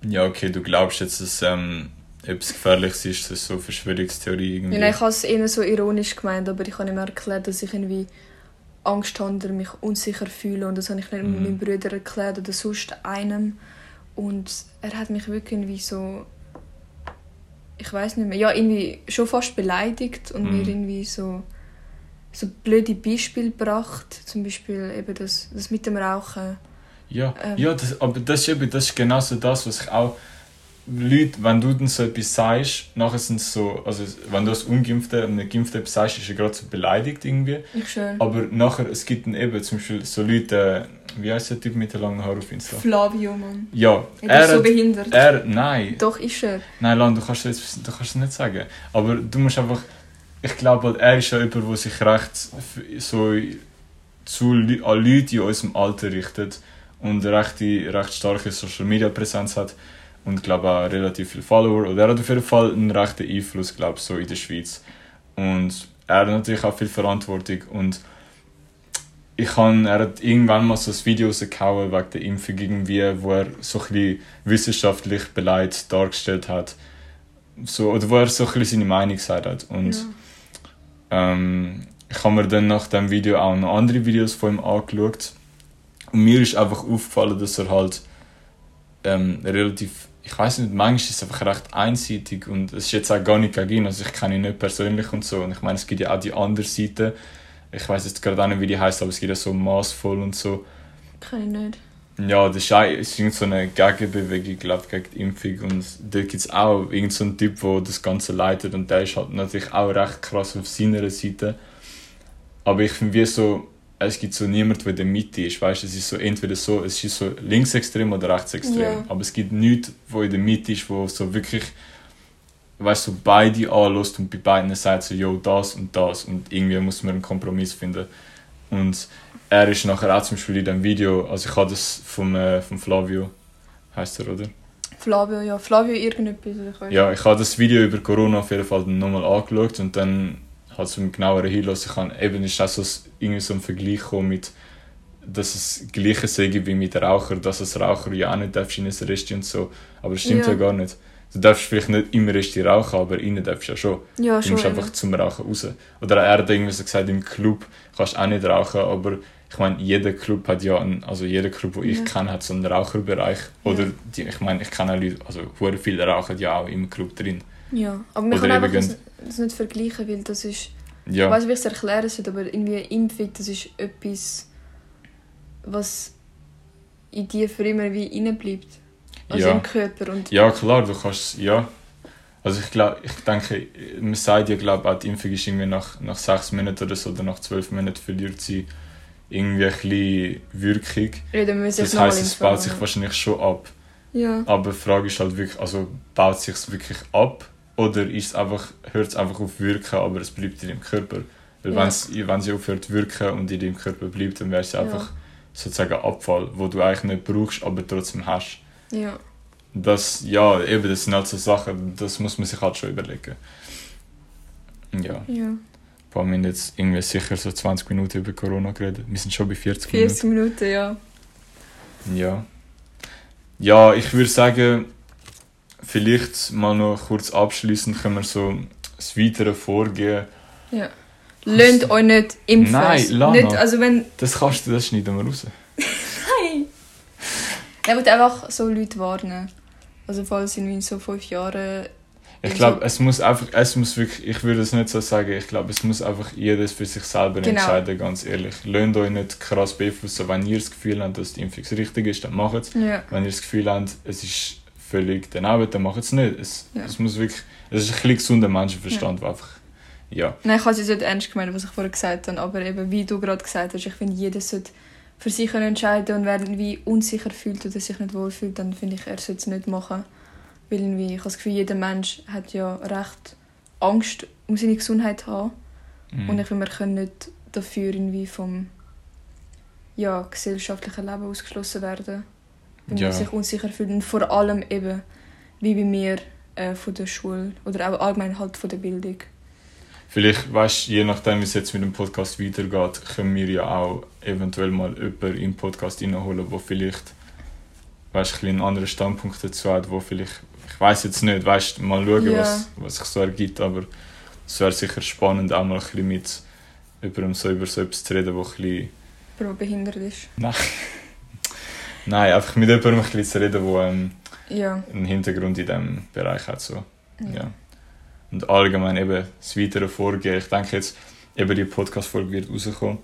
ja, okay, du glaubst jetzt, dass ähm, etwas Gefährliches ist, das ist so Verschwörungstheorie irgendwie. Ja, nein, ich habe es eher so ironisch gemeint, aber ich habe ihm erklärt, dass ich irgendwie Angst habe oder mich unsicher fühle und das habe ich nicht Mhm. meinem Bruder erklärt oder sonst einem und er hat mich wirklich irgendwie so ich weiß nicht mehr, ja irgendwie schon fast beleidigt und Mhm. mir irgendwie so so blöde Beispiele gebracht, zum Beispiel eben das, das mit dem Rauchen. Ja, Ähm. ja das, aber das ist, eben, das ist genau so das, was ich auch. Leute, wenn du dann so etwas sagst, nachher sind es so, also wenn du als Ungeimpfter und nicht Geimpfter etwas sagst, ist er gerade so beleidigt irgendwie. Ich schön. Aber nachher, es gibt dann eben zum Beispiel so Leute, äh, wie heißt der Typ mit den langen Haaren auf Insta? Flavio, Mann. Ja, Er er, ist so behindert. er, nein, Doch, ist er. nein, Lan, du kannst du das nicht sagen. Aber du musst einfach, ich glaube, halt, er ist ja jemand, der sich recht so zu, an Leute in unserem Alter richtet und recht, recht starke Social Media Präsenz hat und glaube auch relativ viele Follower und er hat auf jeden Fall einen rechten Einfluss glaube so in der Schweiz und er hat natürlich auch viel Verantwortung und ich han, er hat irgendwann mal so ein Video rausgehauen wegen der Impfung irgendwie, wo er so ein bisschen wissenschaftlich beleidigt dargestellt hat so, oder wo er so ein bisschen seine Meinung gesagt hat und Ja. ähm, ich habe mir dann nach dem Video auch noch andere Videos von ihm angeschaut. Und mir ist einfach aufgefallen, dass er halt ähm, relativ, ich weiß nicht, manchmal ist es einfach recht einseitig und es ist jetzt auch gar nicht gegen ihn, also ich kenne ihn nicht persönlich und so. Und ich meine, es gibt ja auch die andere Seite. Ich weiß jetzt gerade auch nicht, wie die heißt, aber es gibt ja so maßvoll und so. Kann ich nicht. Ja, das ist, auch, ist irgend so eine Gegenbewegung, glaube ich, gegen die Impfung. Und da gibt es auch irgendeinen so einen Typ, der das Ganze leitet. Und der ist halt natürlich auch recht krass auf seiner Seite. Aber ich finde, wie so, es gibt so niemanden, der in der Mitte ist. Weißt es ist so entweder so, es ist so linksextrem oder rechtsextrem. Ja. Aber es gibt nichts, wo in der Mitte ist, wo so wirklich, weißt du, so beide anlässt und bei beiden sagt so, yo, das und das. Und irgendwie muss man einen Kompromiss finden. Und er ist nachher auch zum Beispiel in dem Video, also ich habe das vom, äh, vom Flavio, heißt er, oder? Flavio, ja. Flavio irgendetwas. Ich Ja, ich habe das Video über Corona auf jeden Fall nochmal angeschaut und dann es einen genaueren Hinlass. Ich habe eben ist auch so, ein- irgendwie so ein Vergleich mit, dass es gleiche sei wie mit Raucher, dass als Raucher ja auch nicht darfst in ein Resti und so. Aber das stimmt ja. Ja. gar nicht. Du darfst vielleicht nicht im Resti rauchen, aber innen darfst du ja schon. Ja, Du musst einfach zum Rauchen raus. Oder er hat irgendwie so gesagt, im Club kannst du auch nicht rauchen, aber ich meine, jeder Club hat ja, einen, also jeder Club, den ich Ja. kenne, hat so einen Raucherbereich. Oder die, ich meine, ich kenne auch Leute, also viele rauchen ja auch im Club drin. Ja, aber wir können einfach das, das nicht vergleichen, weil das ist... Ja, Ich weiß nicht, wie ich es erklären soll, aber irgendwie Impfung, das ist etwas, was in dir für immer wie reinbleibt. Also Ja. im Körper. Und ja klar, du kannst, ja. Also ich glaube, ich denke, man sagt ja, glaube auch die Impfung ist irgendwie nach, nach sechs Monaten oder so, oder nach zwölf Monaten verliert sie irgendwie ein bisschen Wirkung. ja, dann müssen wir Das heisst, es baut sich wahrscheinlich schon ab. Ja. Aber die Frage ist halt wirklich, also baut sich es wirklich ab oder ist es einfach, hört es einfach auf wirken, aber es bleibt in deinem Körper? Weil Ja. wenn sie aufhört wirken und in deinem Körper bleibt, dann wäre es Ja. einfach sozusagen Abfall, wo du eigentlich nicht brauchst, aber trotzdem hast. Ja. Das, ja, eben, das sind halt so Sachen, das muss man sich halt schon überlegen. Ja, ja. allem wir haben jetzt irgendwie sicher so 20 Minuten über Corona geredet. Wir sind schon bei 40 40 Minuten, ja. Minuten. Ja. Ja, ich würde sagen, vielleicht mal noch kurz abschließend können wir so das weitere Vorgehen. ja. Lönt euch nicht impfen. Nein, Lana. Nicht, also wenn... Das kannst du, das schneiden wir raus. Nein! Er will einfach so Leute warnen. Also falls in so fünf Jahren... Ich glaube, es muss einfach, es muss wirklich, ich würde es nicht so sagen, ich glaube, es muss einfach jedes für sich selber Genau. entscheiden, ganz ehrlich. Löhnt euch nicht krass beeinflussen. Wenn ihr das Gefühl habt, dass die Impfung richtig ist, dann macht es. Ja. Wenn ihr das Gefühl habt, es ist völlig daneben, dann macht es nicht. Es, Ja. es muss wirklich, es ist ein bisschen gesunder Menschenverstand, der einfach, ja. Nein, ich habe es nicht ernst gemeint, was ich vorher gesagt habe, aber eben, wie du gerade gesagt hast, ich finde, jeder sollte für sich entscheiden und wer irgendwie unsicher fühlt oder sich nicht wohlfühlt, dann finde ich, er sollte es nicht machen. Weil irgendwie, ich habe das Gefühl, jeder Mensch hat ja recht Angst um seine Gesundheit zu haben. Mhm. Und ich finde, wir können nicht dafür irgendwie vom ja, gesellschaftlichen Leben ausgeschlossen werden. Wenn Ja. man sich unsicher fühlt. Und vor allem eben, wie bei mir, äh, von der Schule oder auch allgemein halt von der Bildung. Vielleicht, weißt je nachdem, wie es jetzt mit dem Podcast weitergeht, können wir ja auch eventuell mal jemanden den Podcast reinholen, der vielleicht weißt, ein einen anderen Standpunkt dazu hat, wo vielleicht, ich weiß jetzt nicht, weißt, mal schauen, Ja. was, was sich so ergibt, aber es wäre sicher spannend, auch mal ein bisschen mit jemandem so über so etwas zu reden, wo ein bisschen, Der behindert ist. nein, einfach mit jemandem ein bisschen zu reden, der ähm, Ja. einen Hintergrund in diesem Bereich hat, so. Ja. Und allgemein eben das weitere Vorgehen. Ich denke jetzt, eben die Podcast-Folge wird rauskommen.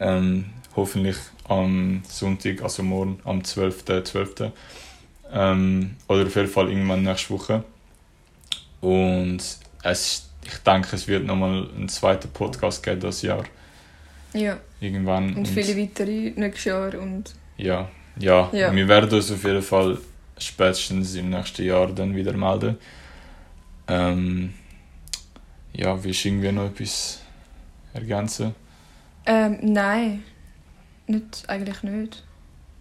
Ähm, hoffentlich am Sonntag, also morgen, am 12.12. Ähm, oder auf jeden Fall irgendwann nächste Woche. Und es, ich denke, es wird nochmal einen zweiten Podcast geben das Jahr. Ja. Irgendwann. Und viele weitere nächstes Jahr. Und Ja, ja, Ja. wir werden uns auf jeden Fall spätestens im nächsten Jahr dann wieder melden. Ähm, ja, willst du irgendwie noch etwas ergänzen? ähm, nein. Nicht, eigentlich nicht.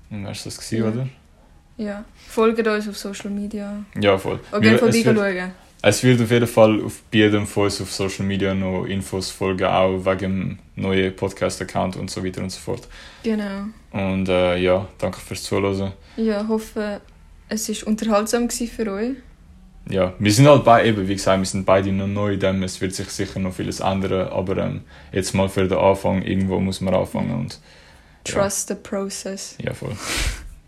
Dann wär's das gewesen, Ja. oder? Ja. Folgt uns auf Social Media. Ja, voll. Auf jeden Fall es, wird, vorbeischauen. Es wird auf jeden Fall auf bei jedem von uns auf Social Media noch Infos folgen, auch wegen dem neuen Podcast-Account und so weiter und so fort. Genau. Und äh, ja, danke fürs Zuhören. Ja, hoffe, es war unterhaltsam für euch. Ja, wir sind halt beide, eben, wie gesagt, wir sind beide noch neu dem, es wird sich sicher noch vieles ändern, aber ähm, jetzt mal für den Anfang, irgendwo muss man anfangen und Ja. Trust the process. ja, voll.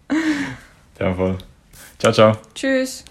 In dem Fall. Ciao, ciao. Tschüss.